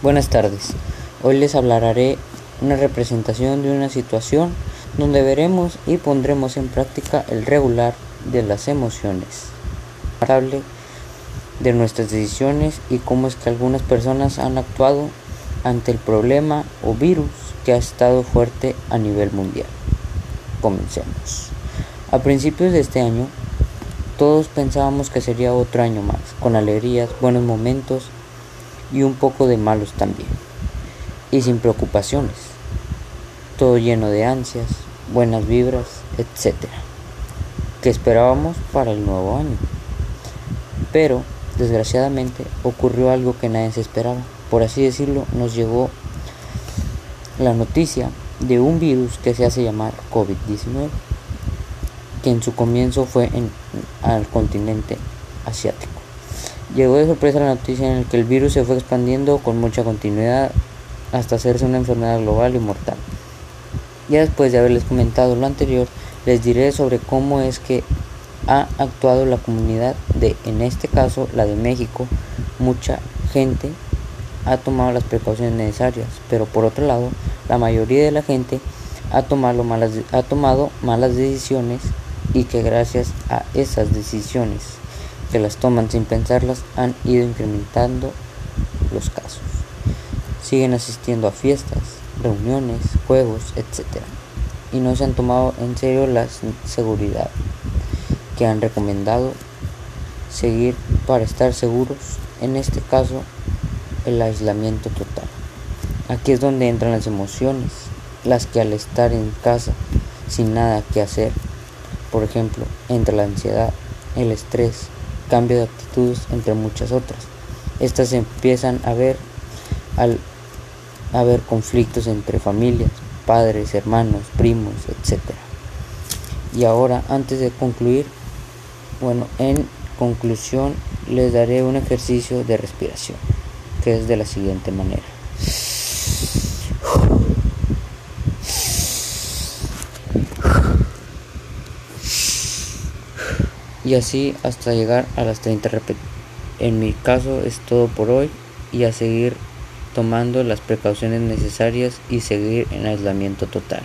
Buenas tardes. Hoy les hablaré una representación de una situación donde veremos y pondremos en práctica el regular de las emociones, de nuestras decisiones y cómo es que algunas personas han actuado ante el problema o virus que ha estado fuerte a nivel mundial. Comencemos. A principios de este año, todos pensábamos que sería otro año más, con alegrías, buenos momentos y un poco de malos también. Y sin preocupaciones. Todo lleno de ansias, buenas vibras, etc. Que esperábamos para el nuevo año. Pero, desgraciadamente, ocurrió algo que nadie se esperaba. Por así decirlo, nos llegó la noticia de un virus que se hace llamar COVID-19, que en su comienzo fue en, al continente asiático. Llegó de sorpresa la noticia en la que el virus se fue expandiendo con mucha continuidad hasta hacerse una enfermedad global y mortal. Ya después de haberles comentado lo anterior, les diré sobre cómo es que ha actuado la comunidad de, en este caso, la de México. Mucha gente ha tomado las precauciones necesarias, pero por otro lado, la mayoría de la gente ha tomado malas, ha tomado malas decisiones y que gracias a esas decisiones que las toman sin pensarlas han ido incrementando los casos. Siguen asistiendo a fiestas, reuniones, juegos, etc. Y no se han tomado en serio la seguridad que han recomendado seguir para estar seguros, en este caso el aislamiento total. Aquí es donde entran las emociones, las que al estar en casa sin nada que hacer, por ejemplo, entra la ansiedad, el estrés, cambio de actitudes, entre muchas otras. Estas empiezan a ver al haber conflictos entre familias, padres, hermanos, primos, etc. Y ahora, antes de concluir, bueno, en conclusión les daré un ejercicio de respiración, que es de la siguiente manera. Y así hasta llegar a las 30 repeticiones. En mi caso es todo por hoy y a seguir tomando las precauciones necesarias y seguir en aislamiento total.